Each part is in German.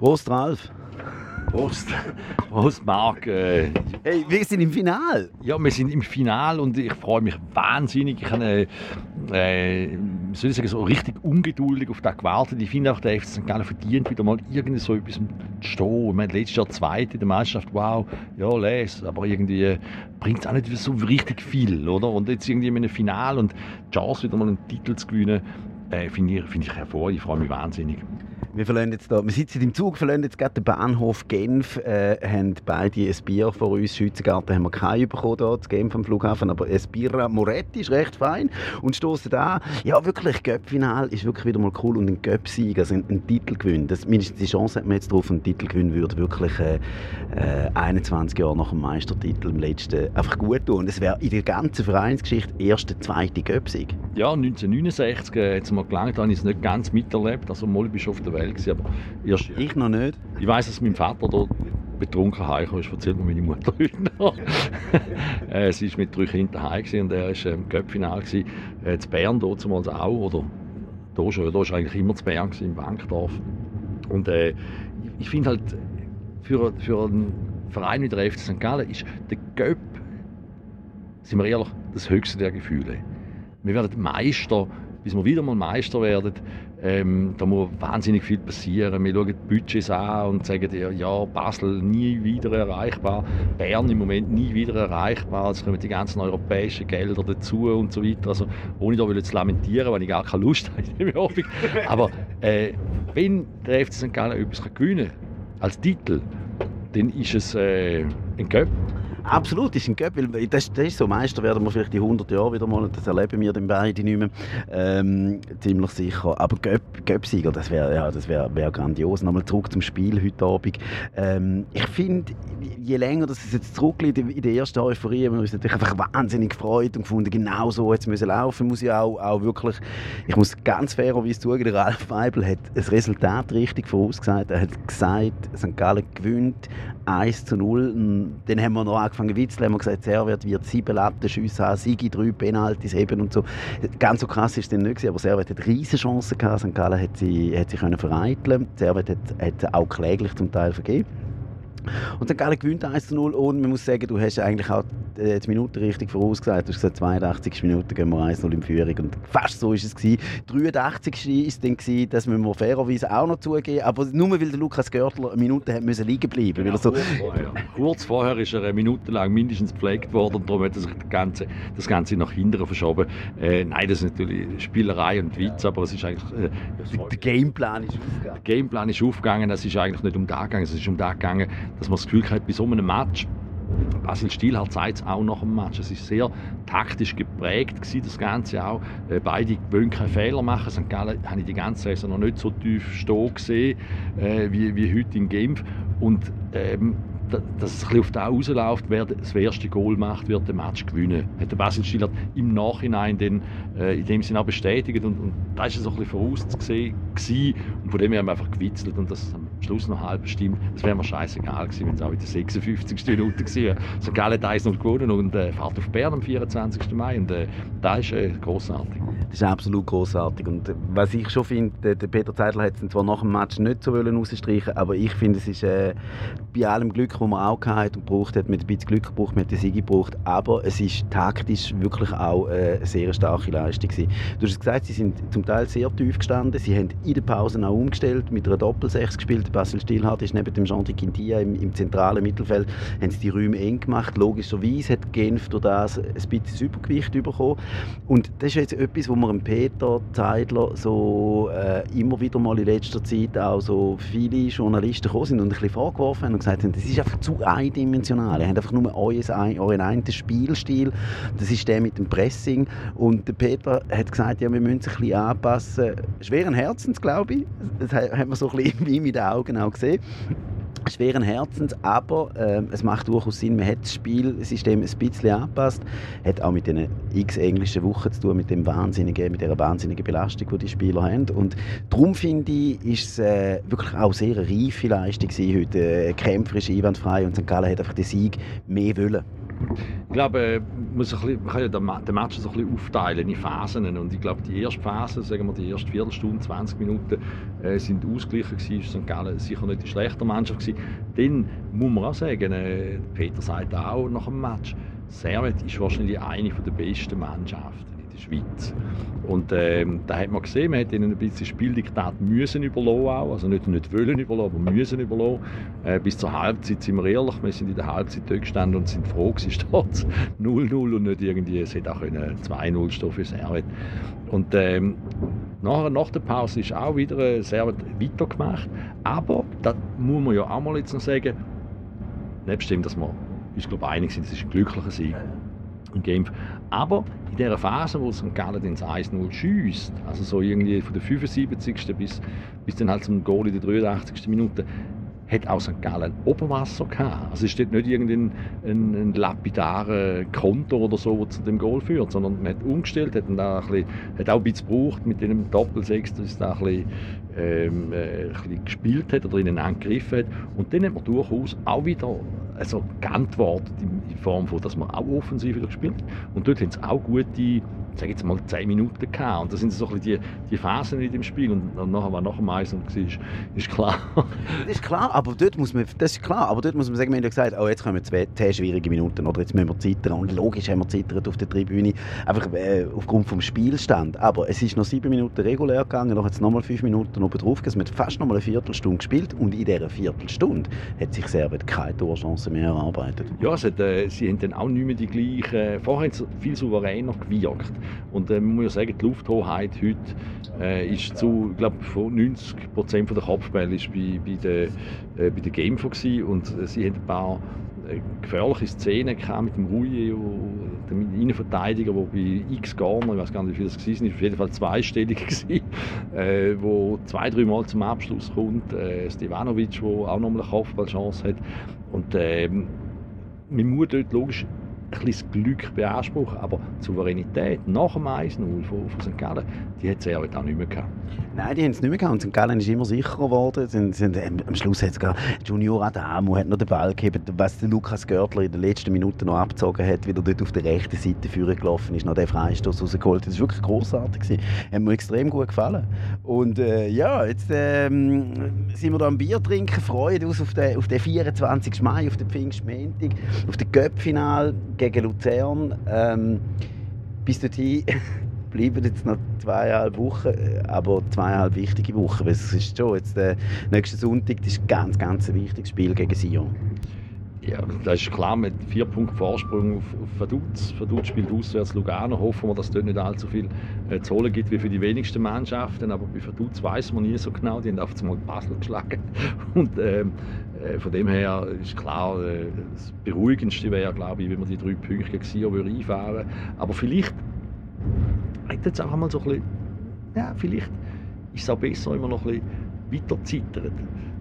Prost, Ralf. Prost. Prost, Marc. Äh, hey, wir sind im Finale. Ja, wir sind im Finale und ich freue mich wahnsinnig. Ich habe, äh, soll ich sagen, so richtig ungeduldig auf das gewartet. Ich finde auch, der FC St. Gallen verdient wieder mal irgendwie so etwas zu stehen. Ich meine, letztes Jahr Zweite in der Meisterschaft, wow, ja, les, aber irgendwie bringt es auch nicht so richtig viel, oder? Und jetzt irgendwie in einem Finale und die Chance, wieder mal einen Titel zu gewinnen, äh, finde ich, find ich hervorragend. Ich freue mich wahnsinnig. Wir, verlassen jetzt da, wir sitzen im Zug, verlassen jetzt gerade den Bahnhof Genf, äh, haben beide ein Bier vor uns. Schützengarten haben wir keinen bekommen hier, zu Genf am Flughafen, aber ein Birra Moretti ist recht fein und stoßen da. Ja, wirklich, Göppfinal ist wirklich wieder mal cool und ein Göpp-Sieg, also ein, ein Titelgewinn. Das, mindestens die Chance hat man jetzt drauf, ein Titelgewinn würde wirklich äh, äh, 21 Jahre nach dem Meistertitel im letzten einfach gut tun. Und es wäre in der ganzen Vereinsgeschichte erste, zweite Göpp-Sieg. Ja, 1969 äh, hat es mal gelangt, habe ich es nicht ganz miterlebt, also mal bist du auf der Welt gewesen, aber erst, Ich noch nicht. Ich weiß, dass mein Vater da betrunken heimgekommen ist, erzählt mir meine Mutter heute noch. äh, sie war mit drei Kindern heim und er war im Köpfinal. Äh, in Bern damals auch, oder da schon, da war eigentlich immer zu Bern, gewesen, im Bankdorf. Und äh, ich finde halt, für, für einen Verein wie der FC St. Gallen ist der Göpp, sind wir ehrlich, das höchste der Gefühle. Wir werden Meister, bis wir wieder mal Meister werden. Ähm, da muss wahnsinnig viel passieren. Wir schauen die Budgets an und sagen, ja, Basel nie wieder erreichbar, Bern im Moment nie wieder erreichbar. Es kommen die ganzen europäischen Gelder dazu und so weiter. Also, ohne da zu lamentieren, weil ich gar keine Lust habe. Aber äh, wenn der FC St. Gallen etwas gewinnen kann, als Titel, dann ist es äh, ein Cup. Absolut, ist ein Göpp, weil das, das ist so. Meister werden wir vielleicht in 100 Jahren wieder mal, das erleben wir dann beide nicht mehr, ähm, ziemlich sicher. Aber Göpp-Sieger, das wäre ja, wär, wär grandios. Nochmal zurück zum Spiel heute Abend. Ähm, ich finde, je länger das es jetzt zurückliegt in der ersten Euphorie, haben wir uns natürlich einfach wahnsinnig gefreut und gefunden, genau so jetzt müssen laufen, muss ich auch, auch ich muss ganz fairerweise zugeben, der Ralf Weibel hat das Resultat richtig vorausgesagt. Er hat gesagt, St. Gallen gewinnt 1 zu 0. Dann haben wir noch angefangen zu witzeln, haben wir gesagt, Servet wird sieben Lattenschüsse haben, Sigi drei Penalties heben und so. Ganz so krass ist es dann nicht, aber Servet hat riesige Chancen. St. Gallen hat sie, hat sie können vereiteln. Servet hat, hat auch kläglich zum Teil vergeben. Und dann Gallen gewinnt 1 zu 0 und man muss sagen, du hast eigentlich auch äh, die Minute richtig vorausgesagt. Du hast gesagt, 82 Minuten gehen wir 1 0 in Führung und fast so ist es gewesen. 83 war es dann gewesen, das müssen wir fairerweise auch noch zugeben, aber nur weil der Lukas Görtler eine Minute hat müssen liegen bleiben. Ja, so kurz, vorher. kurz vorher ist er eine Minute lang mindestens gepflegt worden und darum hat er sich das Ganze, das Ganze nach hinten verschoben. Äh, nein, das ist natürlich Spielerei und Witz, aber es ist eigentlich... Äh, der Gameplan ist aufgegangen. Der Gameplan ist aufgegangen, es ist eigentlich nicht um da gegangen, es ist um da gegangen, dass man das Gefühl hat, bei so einem Match, Basil Stielhardt sagt es auch nach dem Match, es ist sehr taktisch geprägt gewesen, das Ganze auch. Äh, beide wollen keine Fehler machen. St. Gallen habe ich die ganze Saison noch nicht so tief stehen gesehen, äh, wie, wie heute in Genf. Und ähm, dass es auf da rausläuft, wer das erste Goal macht, wird den Match gewinnen. Hat der Basil Stillert im Nachhinein dann, äh, in dem Sinne auch bestätigt und, und da ist es so ein bisschen vorauszusehen und von dem haben wir einfach gewitzelt und das am Schluss noch halb bestimmt. Das wäre mir scheißegal gewesen, wenn es auch in der 56. Minute gewesen. So geil hat 1 gewonnen und äh, fährt auf Bern am 24. Mai und äh, das ist äh, großartig. Das ist absolut großartig und äh, was ich schon finde, der Peter Zeidler hat es zwar nach dem Match nicht so rausstreichen aber ich finde, es ist äh, bei allem Glück die man auch gehabt und gebraucht hat, mit ein bisschen Glück gebraucht, man hat den Sieg gebraucht, aber es ist taktisch wirklich auch äh, eine sehr starke Leistung gewesen. Du hast gesagt, sie sind zum Teil sehr tief gestanden, sie haben in der Pause auch umgestellt, mit einer Doppelsechs gespielt, Basil Stillhardt ist neben dem Jean de Quintia im, im zentralen Mittelfeld, haben sie die Räume eng gemacht, logischerweise hat Genf durch das ein bisschen Übergewicht bekommen. Und das ist jetzt etwas, wo man Peter Zeidler so äh, immer wieder mal in letzter Zeit auch so viele Journalisten gekommen sind und ein bisschen vorgeworfen haben und gesagt haben, das ist einfach zu eindimensional. Ihr habt einfach nur euren einen Spielstil. Das ist der mit dem Pressing. Und der Peter hat gesagt, ja, wir müssen sich ein bisschen anpassen. Schweren Herzens, glaube ich. Das hat man so ein bisschen wie mit den Augen auch gesehen schweren Herzens, aber äh, es macht durchaus Sinn, man hat das Spielsystem ein bisschen angepasst, hat auch mit den x englischen Wochen zu tun, mit dem wahnsinnigen, mit der wahnsinnigen Belastung, die die Spieler haben und darum finde ich, ist es äh, wirklich auch sehr reife Leistung gewesen heute, äh, kämpferisch, einwandfrei und St. Gallen hat einfach den Sieg mehr wollen. Ich glaube, man, kann ja den Match so ein bisschen aufteilen in Phasen. Und ich glaube, die erste Phase, sagen wir die erste Viertelstunde, 20 Minuten, äh, sind ausgeglichen gewesen. St. Gallen sicher nicht die schlechte Mannschaft gewesen. Dann muss man auch sagen, äh, Peter sagt auch nach dem Match, Servet ist wahrscheinlich eine der besten Mannschaften Schweiz. Und ähm, da hat man gesehen, man hat ihnen ein bisschen Spieldiktat müssen überlassen auch. Also nicht, nicht wollen überlassen, aber müssen überlassen. Äh, bis zur Halbzeit sind wir ehrlich, wir sind in der Halbzeit dort gestanden und sind froh, es steht 0-0 und nicht irgendwie, es hätte auch 2-0 stehen für Servet. Und ähm, nachher, nach der Pause ist auch wieder Servet weitergemacht. Aber, das muss man ja auch mal jetzt noch sagen, nebst dem, dass wir uns glaube einig sind, es ist ein glücklicher Sieg im Game. Aber in der Phase, wo St. Gallen ins 1-0 schießt, also so irgendwie von der 75. bis, bis dann halt zum Goal in der 83. Minute, hat auch St. Gallen Oberwasser gehabt. Also es steht nicht irgendein ein, ein lapidarer Konto oder so, der zu dem Goal führt, sondern man hat umgestellt, hat, da ein bisschen, hat auch ein bisschen gebraucht mit dem Doppelsechs, dass es da ein bisschen, ähm, äh, ein bisschen gespielt hat oder ihnen angegriffen hat. Und dann hat man durchaus auch wieder also geantwortet in Form von, dass man auch offensiv wieder gespielt. Und dort haben sie auch gute sage jetzt mal, 10 Minuten gehabt. Und das sind so ein bisschen die, die Phasen in dem Spiel. Und, und nachher, was nach dem Eis war, ist, klar. das ist klar, aber dort muss man, das ist klar, aber dort muss man sagen, wir haben ja gesagt, oh, jetzt kommen zwei, zwei schwierige Minuten oder jetzt müssen wir zittern. Und logisch haben wir zittert auf der Tribüne, einfach äh, aufgrund vom Spielstand. Aber es ist noch sieben Minuten regulär gegangen, dann hat es nochmal fünf Minuten oben drauf. Es hat fast nochmal eine Viertelstunde gespielt und in dieser Viertelstunde hat sich Servet keine Torchance mehr erarbeitet. Ja, hat, äh, sie haben dann auch nicht mehr die gleichen, vorher viel souveräner gewirkt. Und äh, man muss ja sagen, die Lufthoheit heute äh, ist zu, ich glaube, 90 Prozent der Kopfbälle ist bei, bei der, äh, der Gamefor gewesen. und äh, sie haben ein paar äh, gefährliche Szenen gehabt mit dem Rui, dem Innenverteidiger, der bei X Garner, ich weiß gar nicht, wie viel das war, ist auf jeden Fall zweistellig gewesen, äh, wo zwei, drei Mal zum Abschluss kommt. Äh, Stevanovic, der auch nochmal eine Kopfballchance hat. Und äh, man muss dort logisch ein bisschen Glück beanspruchen. Aber die Souveränität nach dem 1-0 von, von St. Gallen, die hat sie auch nicht mehr gehabt. Nein, die haben es nicht mehr gehabt. Und St. Gallen ist immer sicherer geworden. Sind, sind, am Schluss hat sogar Junior Adamo hat noch den Ball gegeben, was der Lukas Görtler in den letzten Minuten noch abgezogen hat, wieder dort auf der rechten Seite führen gelaufen ist, noch den Freistoß rausgeholt. Das war wirklich großartig. Gewesen. Hat mir extrem gut gefallen. Und äh, ja, jetzt ähm, sind wir da am Bier trinken, freuen uns auf den, auf den 24. Mai, auf den Pfingstmontag, auf den Göppfinal gegen Luzern. Ähm, bis dorthin bleiben jetzt noch zweieinhalb Wochen, aber zweieinhalb wichtige Wochen. Weil es ist schon jetzt der nächste Sonntag, das ist ein ganz, ganz ein wichtiges Spiel gegen Sion. Ja, das ist klar, mit vier Punkten Vorsprung auf, auf Vaduz. Vaduz spielt auswärts Lugano. Hoffen wir, dass es dort nicht allzu viel äh, zu holen gibt wie für die wenigsten Mannschaften. Aber bei Vaduz weiß man nie so genau. Die haben auf einmal Basel geschlagen. Und ähm, äh, von dem her ist klar, äh, das Beruhigendste wäre, glaube ich, wenn man die drei Punkte gegen Sion einfahren würde. Aber vielleicht hat jetzt auch einmal so ein bisschen, ja, vielleicht ist es auch besser, wenn man noch ein bisschen weiter zittert.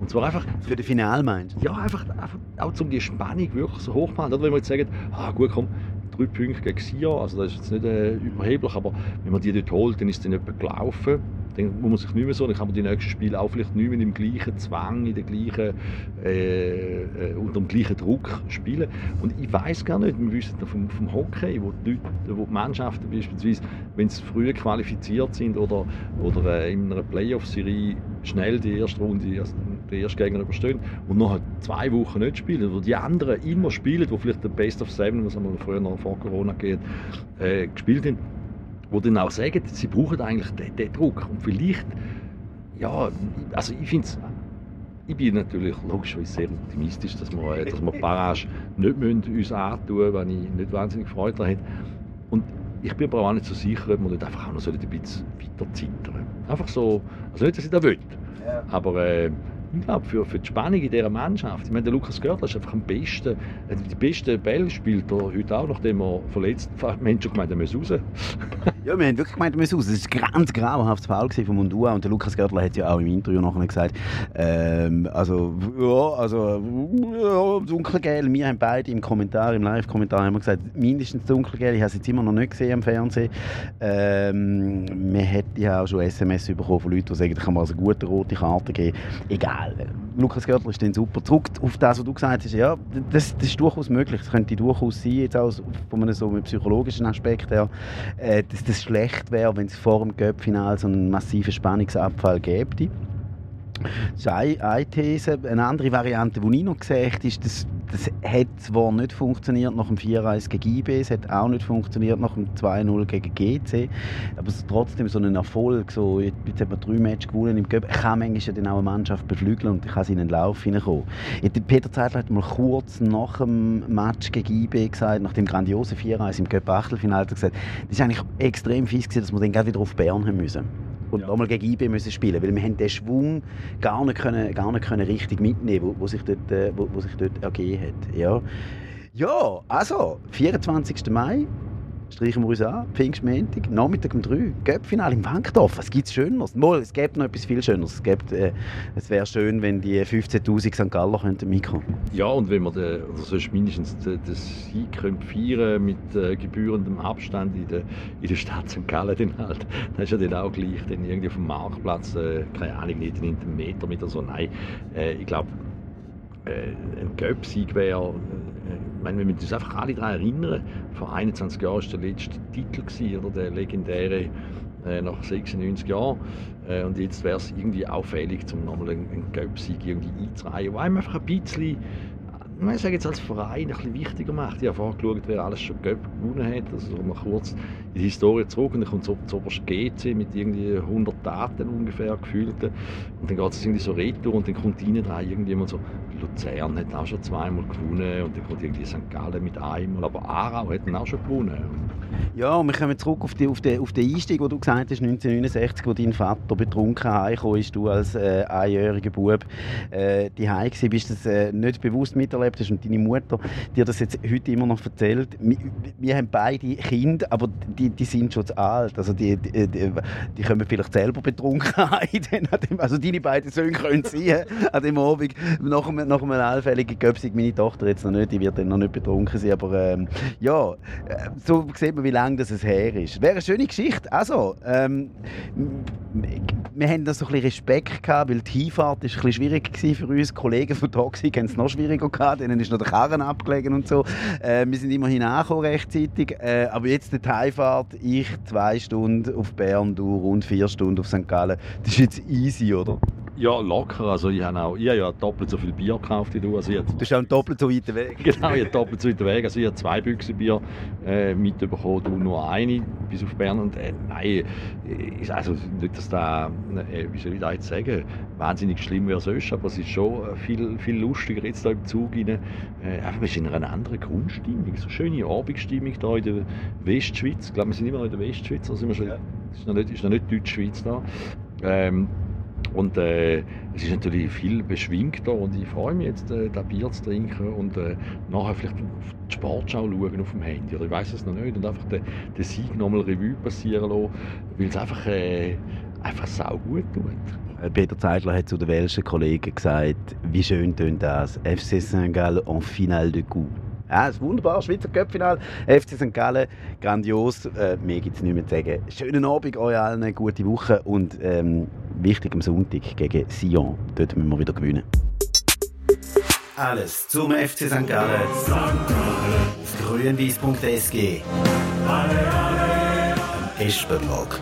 Und zwar einfach... Für den Final meinst Ja, einfach, einfach auch um die Spannung wirklich so hoch zu machen. Oder wenn wir jetzt sagen, ah gut, komm, drei Punkte gegen Sion, also das ist jetzt nicht äh, überheblich, aber wenn man die dort holt, dann ist es dann etwa gelaufen dann muss man sich nicht mehr so, dann kann man die nächsten Spiele auch vielleicht nicht mehr im gleichen Zwang, in der gleichen, äh, äh, unter dem gleichen Druck spielen. Und ich weiß gar nicht, wir wissen vom, vom Hockey, wo die, Leute, wo die Mannschaften beispielsweise, wenn sie früher qualifiziert sind oder, oder äh, in einer Playoff-Serie schnell die erste Runde, also den ersten Gegner überstehen und nachher zwei Wochen nicht spielen, wo die anderen immer spielen, wo vielleicht der Best of Seven, was wir früher noch vor Corona geht, äh, gespielt haben, die dann auch sagen, sie brauchen eigentlich den, den Druck. Und vielleicht, ja, also ich finde ich bin natürlich logisch sehr optimistisch, dass wir, dass wir Barrage nicht müssen uns antun müssen, wenn ich nicht wahnsinnig Freude daran habe. Und ich bin aber auch nicht so sicher, ob wir nicht einfach auch noch ein bisschen weiter zittern Einfach so, also nicht, dass ich das will, aber äh, ich glaube, für, für die Spannung in dieser Mannschaft. Ich meine, der Lukas Görtler ist einfach am besten, äh, die beste Bälle spielt er heute auch, nachdem er verletzt war. Wir haben schon gemeint, er muss raus. ja, wir haben wirklich gemeint, er muss raus. Das war ein ganz grauenhaftes Foul von Mundua und der Lukas Görtler hat ja auch im Interview nachher gesagt, ähm, also, ja, also, ja, dunkelgel. Wir haben beide im Kommentar, im Live-Kommentar haben wir gesagt, mindestens dunkelgel. Ich habe es jetzt immer noch nicht gesehen am Fernsehen. Ähm, man hätte ja auch schon SMS bekommen von Leuten, die sagen, ich kann mir also eine gute rote Karte geben. Egal Lukas Görtler ist dann super. Zurück auf das, was du gesagt hast, ja, das, das ist durchaus möglich. Das könnte durchaus sein, jetzt auch von einem so einem psychologischen Aspekt her, äh, dass das schlecht wäre, wenn es vor dem Göppfinal so einen massiven Spannungsabfall gäbe. Das ist eine, eine These. Eine andere Variante, die ich noch gesehen habe, ist, dass das hat zwar nicht funktioniert nach dem 4-1 gegen IB, es hat auch nicht funktioniert nach dem 2-0 gegen GC, aber es ist trotzdem so ein Erfolg. So, jetzt hat man drei Matches gewonnen im Göpp, kann manchmal dann auch eine Mannschaft beflügeln und kann sie in den Lauf hineinkommen. Peter Zeitler hat mal kurz nach dem Match gegen IB gesagt, nach dem grandiosen 4-1 im Göpp Achtelfinale, gesagt, das ist eigentlich extrem fies gewesen, dass wir dann wieder auf Bern haben müssen und ja. nochmal gegen IB müssen spielen weil wir haben den Schwung gar nicht, können, gar nicht können richtig mitnehmen wo, wo, sich dort, äh, wo, wo sich dort ergeben hat. Ja. ja, also, 24. Mai, streichen wir uns an, Pfingstmontag, Nachmittag um 3, Göppfinale im Wankdorf. Was gibt es Schöneres? Mal, es gibt noch etwas viel Schöneres. Es, äh, es wäre schön, wenn die 15'000 St. Galler könnten mitkommen Ja, und wenn wir den, oder sonst mindestens den, den Sieg feiern mit äh, gebührendem Abstand in der, in der Stadt St. Gallen, dann halt, das ist ja dann auch gleich, dann irgendwie auf dem Marktplatz, äh, keine Ahnung, nicht in einem Meter mit so. Nein, äh, ich glaube, äh, ein Göpp-Sieg wäre äh, ich meine, wir müssen uns einfach alle daran erinnern, vor 21 Jahren war der letzte Titel, gewesen, oder der legendäre äh, nach 96 Jahren. Äh, und jetzt wäre es irgendwie auffällig, um nochmal einen, Göpsieg irgendwie einzureihen, wo einem einfach ein bisschen ich sage jetzt als Verein ein bisschen wichtiger macht. Ich habe vorher geschaut, wer alles schon Göpp gewonnen hat. Also mal kurz in die Historie zurück und dann kommt so das oberste GC mit irgendwie 100 Daten ungefähr gefühlt. Und dann geht es irgendwie so retour und dann kommt rein da irgendjemand so, Luzern hat auch schon zweimal gewonnen und dann kommt irgendwie St. Gallen mit einmal, aber Aarau hat auch schon gewonnen. Ja, und wir kommen zurück auf, die, auf, den, auf den Einstieg, wo du gesagt hast, 1969, wo dein Vater betrunken heimgekommen ist, du als äh, einjähriger Bub äh, die bist, bist das äh, nicht bewusst miterlebt hast und deine Mutter dir das jetzt heute immer noch erzählt. Wir, wir haben beide Kinder, aber die, die sind schon zu alt, also die, die, die, die kommen vielleicht selber betrunken heim, also deine beiden Söhne können sein an dem Abend, nach einem, nach einem allfälligen Göpsig, meine Tochter jetzt noch nicht, die wird dann noch nicht betrunken sein, aber ähm, ja, äh, so sieht man, wie lange das her ist. Wäre eine schöne Geschichte. Also, ähm, wir haben da so ein bisschen Respekt gehabt, weil die Hinfahrt ist ein bisschen schwierig für uns. Die Kollegen von Toxic haben es noch schwieriger gehabt, denen ist noch der Karren abgelegen und so. Äh, wir sind immerhin angekommen rechtzeitig, äh, aber jetzt die Heimfahrt, ich zwei Stunden auf Bern, du rund vier Stunden auf St. Gallen. Das ist jetzt easy, oder? Ja, locker. Also ich habe auch, ich habe ja doppelt so viel Bier gekauft wie du. Also du bist auch doppelt so weit weg. Genau, ich habe doppelt so weit weg. Also ich habe zwei Büchsen Bier äh, mitbekommen, du nur eine bis auf Bern. Und äh, nein, ist also nicht, dass da, äh, wie soll ich das jetzt sagen, wahnsinnig schlimm wäre sonst, aber es ist schon viel, viel lustiger jetzt da im Zug rein. Äh, einfach, wir sind in einer anderen Grundstimmung. So schöne Abendstimmung da in der Westschweiz. Ich glaube, wir sind immer noch in der Westschweiz. Also wir schon, ja. ist noch nicht, ist noch nicht Deutschschweiz da. Ähm, und äh, es ist natürlich viel beschwingter und ich freue mich jetzt, äh, das Bier zu trinken und äh, nachher vielleicht die Sportschau schauen auf dem Handy. Oder ich weiß es noch nicht. Und einfach den, den Sieg nochmal Revue passieren lassen, weil es einfach, äh, einfach sau gut tut. Äh, Peter Zeidler hat zu den welschen Kollegen gesagt, wie schön tönt das, FC St. Gallen en finale de coup. Ja, das ist wunderbar, Schweizer Cup-Final, FC St. Gallen, grandios, äh, mehr gibt es nicht mehr zu sagen. Schönen Abend euch allen, gute Woche und ähm, wichtig am Sonntag gegen Sion, dort müssen wir wieder gewinnen. Alles zum FC St. Gallen, auf alle, Espenblog.